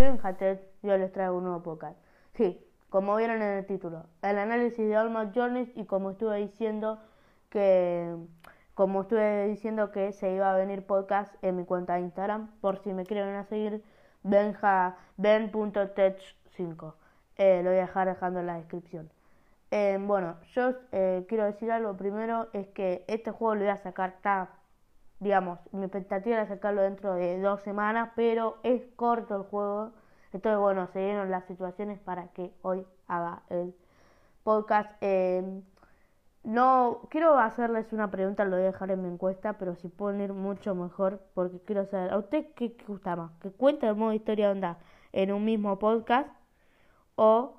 soy un Hatet y hoy les traigo un nuevo podcast. Sí, como vieron en el título, el análisis de Almost Journeys y como estuve diciendo que como estuve diciendo que se iba a venir podcast en mi cuenta de Instagram, por si me quieren seguir, benja, ben.tech5. Eh, lo voy a dejar dejando en la descripción. Eh, bueno, yo eh, quiero decir algo primero, es que este juego lo voy a sacar, está, digamos, mi expectativa era sacarlo dentro de dos semanas, pero es corto el juego, entonces bueno, se dieron las situaciones para que hoy haga el podcast. no, quiero hacerles una pregunta, lo voy a dejar en mi encuesta, pero si pueden ir mucho mejor, porque quiero saber, ¿a usted qué, gusta más? ¿Que cuente el modo historia onda en un mismo podcast? ¿O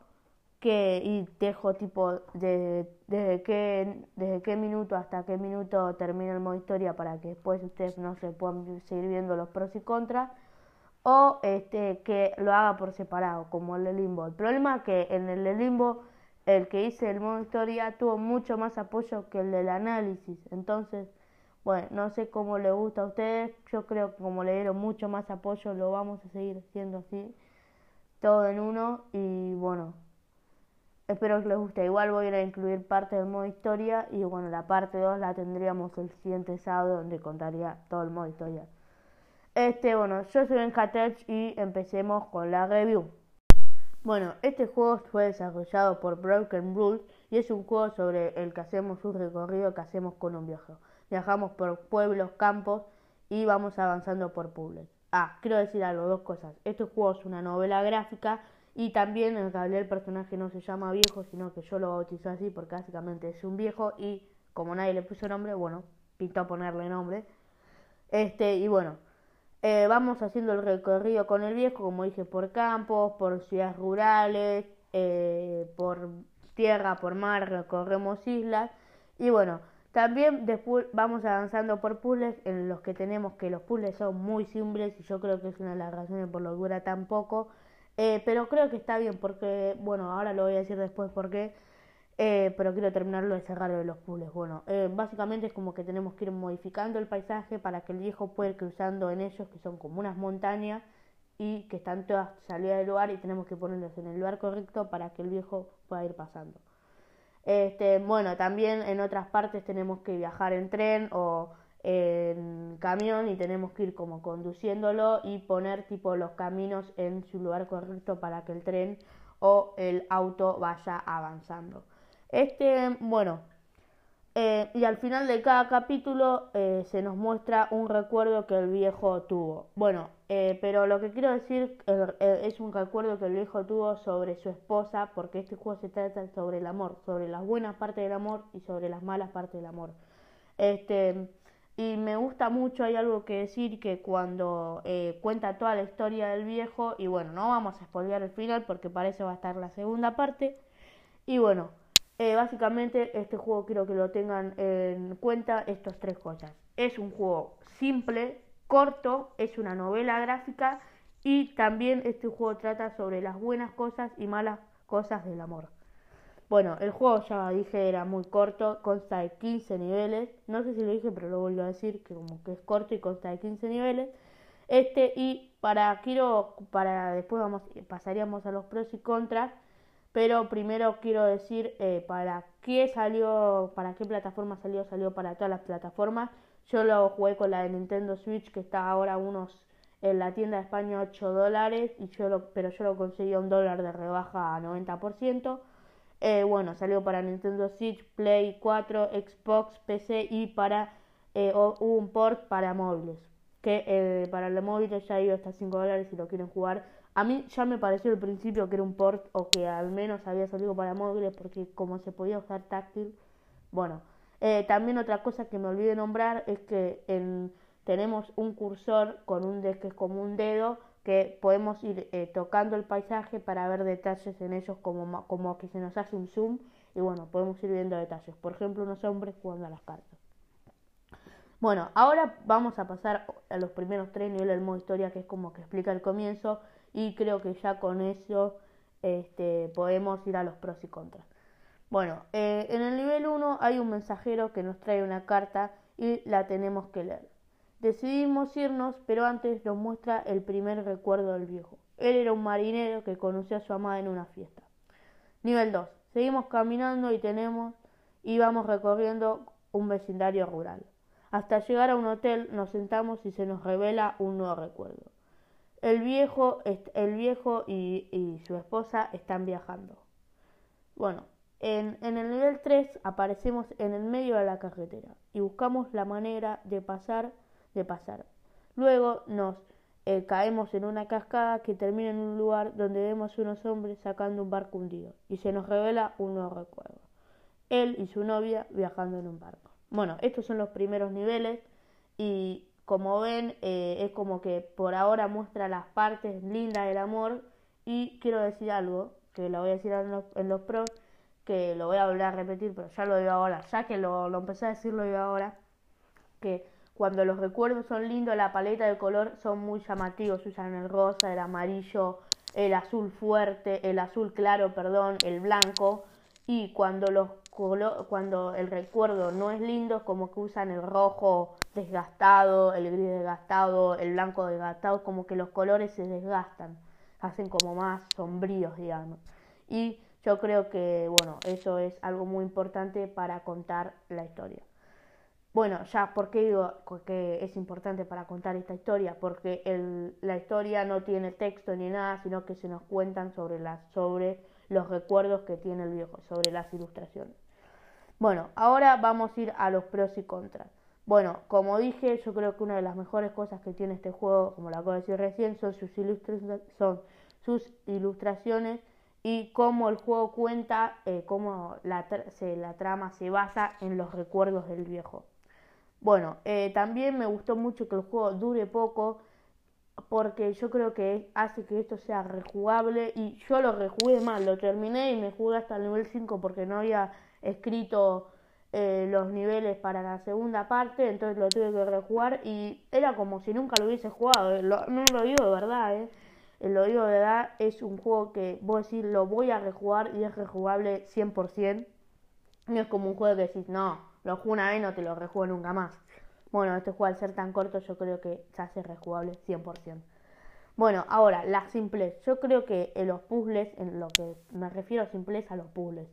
que y dejo tipo de, desde qué desde qué minuto hasta qué minuto termina el modo historia para que después ustedes no se puedan seguir viendo los pros y contras o este que lo haga por separado como el de limbo el problema es que en el de limbo el que hice el modo historia tuvo mucho más apoyo que el del análisis entonces bueno no sé cómo le gusta a ustedes yo creo que como le dieron mucho más apoyo lo vamos a seguir haciendo así todo en uno y bueno Espero que les guste. Igual voy a incluir parte del modo historia y bueno, la parte 2 la tendríamos el siguiente sábado donde contaría todo el modo historia. Este, bueno, yo soy Bencatech y empecemos con la review. Bueno, este juego fue desarrollado por Broken Rules y es un juego sobre el que hacemos un recorrido que hacemos con un viaje. Viajamos por pueblos, campos y vamos avanzando por pueblos. Ah, quiero decir algo, dos cosas. Este juego es una novela gráfica y también en realidad el personaje no se llama viejo, sino que yo lo bautizo así porque básicamente es un viejo y como nadie le puso nombre, bueno, pintó ponerle nombre. Este, y bueno, eh, vamos haciendo el recorrido con el viejo, como dije, por campos, por ciudades rurales, eh, por tierra, por mar, recorremos islas. Y bueno, también después vamos avanzando por puzzles en los que tenemos que los puzzles son muy simples y yo creo que es una de las razones por lo que dura tan poco eh, pero creo que está bien porque, bueno, ahora lo voy a decir después porque, eh, pero quiero terminarlo de cerrar de los puzzles. Bueno, eh, básicamente es como que tenemos que ir modificando el paisaje para que el viejo pueda ir cruzando en ellos, que son como unas montañas y que están todas salidas del lugar y tenemos que ponerlos en el lugar correcto para que el viejo pueda ir pasando. Este, bueno, también en otras partes tenemos que viajar en tren o en camión y tenemos que ir como conduciéndolo y poner tipo los caminos en su lugar correcto para que el tren o el auto vaya avanzando. Este, bueno, eh, y al final de cada capítulo eh, se nos muestra un recuerdo que el viejo tuvo. Bueno, eh, pero lo que quiero decir es un recuerdo que el viejo tuvo sobre su esposa, porque este juego se trata sobre el amor, sobre las buenas partes del amor y sobre las malas partes del amor. Este, y me gusta mucho, hay algo que decir, que cuando cuenta toda la historia del viejo, y bueno, no vamos a spoilear el final porque para eso va a estar la segunda parte. Y bueno, eh, básicamente este juego quiero que lo tengan en cuenta estas tres cosas. Es un juego simple, corto, es una novela gráfica y también este juego trata sobre las buenas cosas y malas cosas del amor. Bueno, el juego ya dije era muy corto, consta de 15 niveles. No sé si lo dije, pero lo vuelvo a decir, que como que es corto y consta de 15 niveles. Este, y para quiero, para después vamos, pasaríamos a los pros y contras. Pero primero quiero decir eh, para qué salió, para qué plataforma salió, salió para todas las plataformas. Yo lo jugué con la de Nintendo Switch, que está ahora unos en la tienda de España 8 dólares, y yo lo, pero yo lo conseguí a un dólar de rebaja a 90%. Eh, bueno, salió para Nintendo Switch, Play 4, Xbox, PC y para eh, un port para móviles. Que para los móviles ya iba hasta 5 dólares si lo quieren jugar. A mí ya me pareció al principio que era un port o que al menos había salido para móviles porque como se podía usar táctil. Bueno, también otra cosa que me olvidé nombrar es que en, tenemos un cursor con un que es como un dedo que podemos ir eh, tocando el paisaje para ver detalles en ellos como, como que se nos hace un zoom y bueno, podemos ir viendo detalles. Por ejemplo, unos hombres jugando a las cartas. Bueno, ahora vamos a pasar a los primeros tres niveles del modo historia, que es como que explica el comienzo, y creo que ya con eso este, podemos ir a los pros y contras. Bueno, eh, en el nivel 1 hay un mensajero que nos trae una carta y la tenemos que leer. Decidimos irnos, pero antes nos muestra el primer recuerdo del viejo. Él era un marinero que conoció a su amada en una fiesta. Nivel 2. Seguimos caminando y tenemos y vamos recorriendo un vecindario rural. Hasta llegar a un hotel nos sentamos y se nos revela un nuevo recuerdo. El viejo, el viejo y, y su esposa están viajando. Bueno, en, en, el nivel 3 aparecemos en el medio de la carretera y buscamos la manera de pasar, de pasar. Luego nos eh, caemos en una cascada que termina en un lugar donde vemos unos hombres sacando un barco hundido y se nos revela un nuevo recuerdo. Él y su novia viajando en un barco. Bueno, estos son los primeros niveles y como ven eh, es como que por ahora muestra las partes lindas del amor y quiero decir algo que lo voy a decir en los, pros que lo voy a volver a repetir pero ya lo digo ahora ya que lo, lo empecé a decir lo digo ahora que cuando los recuerdos son lindos, la paleta de color son muy llamativos. Usan el rosa, el amarillo, el azul fuerte, el azul claro, perdón, el blanco. Y cuando los cuando el recuerdo no es lindo, como que usan el rojo desgastado, el gris desgastado, el blanco desgastado, como que los colores se desgastan, hacen como más sombríos, digamos. Y yo creo que, bueno, eso es algo muy importante para contar la historia. Bueno, ya, ¿por qué digo que es importante para contar esta historia? Porque el, la historia no tiene texto ni nada, sino que se nos cuentan sobre, las, sobre los recuerdos que tiene el viejo, sobre las ilustraciones. Bueno, ahora vamos a ir a los pros y contras. Bueno, como dije, yo creo que una de las mejores cosas que tiene este juego, como lo acabo de decir recién, son sus, son sus ilustraciones y cómo el juego cuenta, eh, cómo la, se, la trama se basa en los recuerdos del viejo. Bueno, eh, también me gustó mucho que el juego dure poco porque yo creo que hace que esto sea rejugable y yo lo rejugué mal, lo terminé y me jugué hasta el nivel 5 porque no había escrito eh, los niveles para la segunda parte, entonces lo tuve que rejugar y era como si nunca lo hubiese jugado, eh, no lo digo de verdad, eh. lo digo de verdad, es un juego que voy a decir lo voy a rejugar y es rejugable 100%, no es como un juego que decís no, lo juego una vez no te lo rejuego nunca más. Bueno, este juego al ser tan corto yo creo que se hace rejugable 100%. Bueno, ahora, la simplez. Yo creo que en los puzzles, en lo que me refiero a simplez, a los puzzles.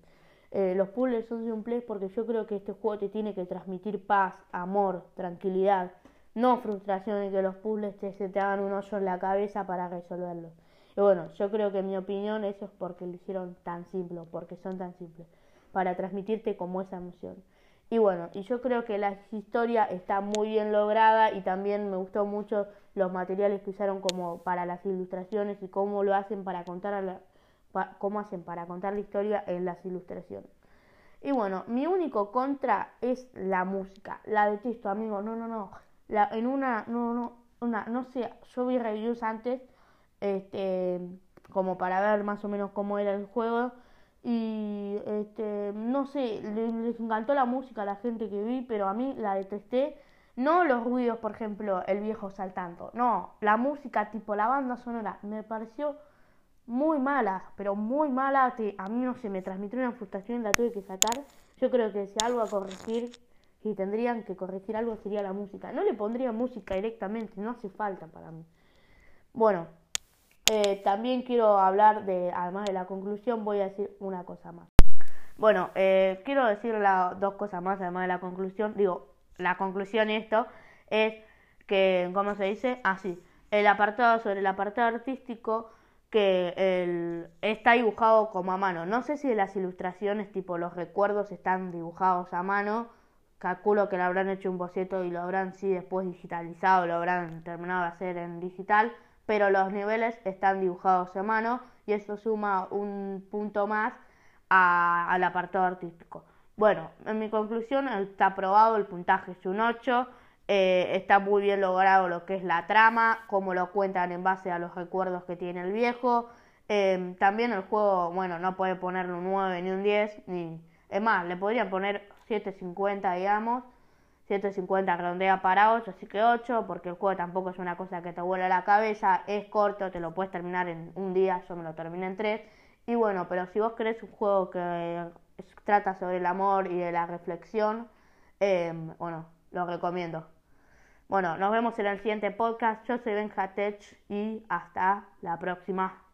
Eh, los puzzles son simples porque yo creo que este juego te tiene que transmitir paz, amor, tranquilidad, no frustración y que los puzzles te, se te hagan un hoyo en la cabeza para resolverlos. Y bueno, yo creo que en mi opinión eso es porque lo hicieron tan simple, porque son tan simples, para transmitirte como esa emoción. Y bueno, y yo creo que la historia está muy bien lograda y también me gustó mucho los materiales que usaron como para las ilustraciones y cómo lo hacen para contar la, cómo hacen para contar la historia en las ilustraciones. Y bueno, mi único contra es la música. La detesto, amigo. No, no, no. La, en una, no, no, una, no sé, yo vi reviews antes, este, como para ver más o menos cómo era el juego y este, no sé, les, encantó la música a la gente que vi, pero a mí la detesté. No los ruidos, por ejemplo, el viejo saltando. No, la música tipo la banda sonora me pareció muy mala, pero muy mala. Que a mí no se me transmitió una frustración y la tuve que sacar. Yo creo que si algo a corregir, si tendrían que corregir algo sería la música. No le pondría música directamente, no hace falta para mí. Bueno, eh, también quiero hablar de, además de la conclusión, voy a decir una cosa más. Bueno, eh, quiero decir dos cosas más, además de la conclusión. Digo, la conclusión esto es que, ¿cómo se dice? Así, ah, el apartado sobre el apartado artístico que el, está dibujado como a mano. No sé si las ilustraciones, tipo los recuerdos, están dibujados a mano. Calculo que lo habrán hecho un boceto y lo habrán sí después digitalizado, lo habrán terminado de hacer en digital pero los niveles están dibujados a mano y eso suma un punto más al apartado artístico. Bueno, en mi conclusión está aprobado, el puntaje es un 8, eh, está muy bien logrado lo que es la trama, como lo cuentan en base a los recuerdos que tiene el viejo. Em, también el juego, bueno, no puede ponerle un 9 ni un 10, ni... Es más, le podrían poner 7.50, digamos, 150 redondea para 8, así que 8, porque el juego tampoco es una cosa que te vuela la cabeza, es corto, te lo puedes terminar en un día, yo me lo terminé en 3. Y bueno, pero si vos querés un juego que trata sobre el amor y de la reflexión, em, bueno, lo recomiendo. Bueno, nos vemos en el siguiente podcast. Yo soy Benjatech y hasta la próxima.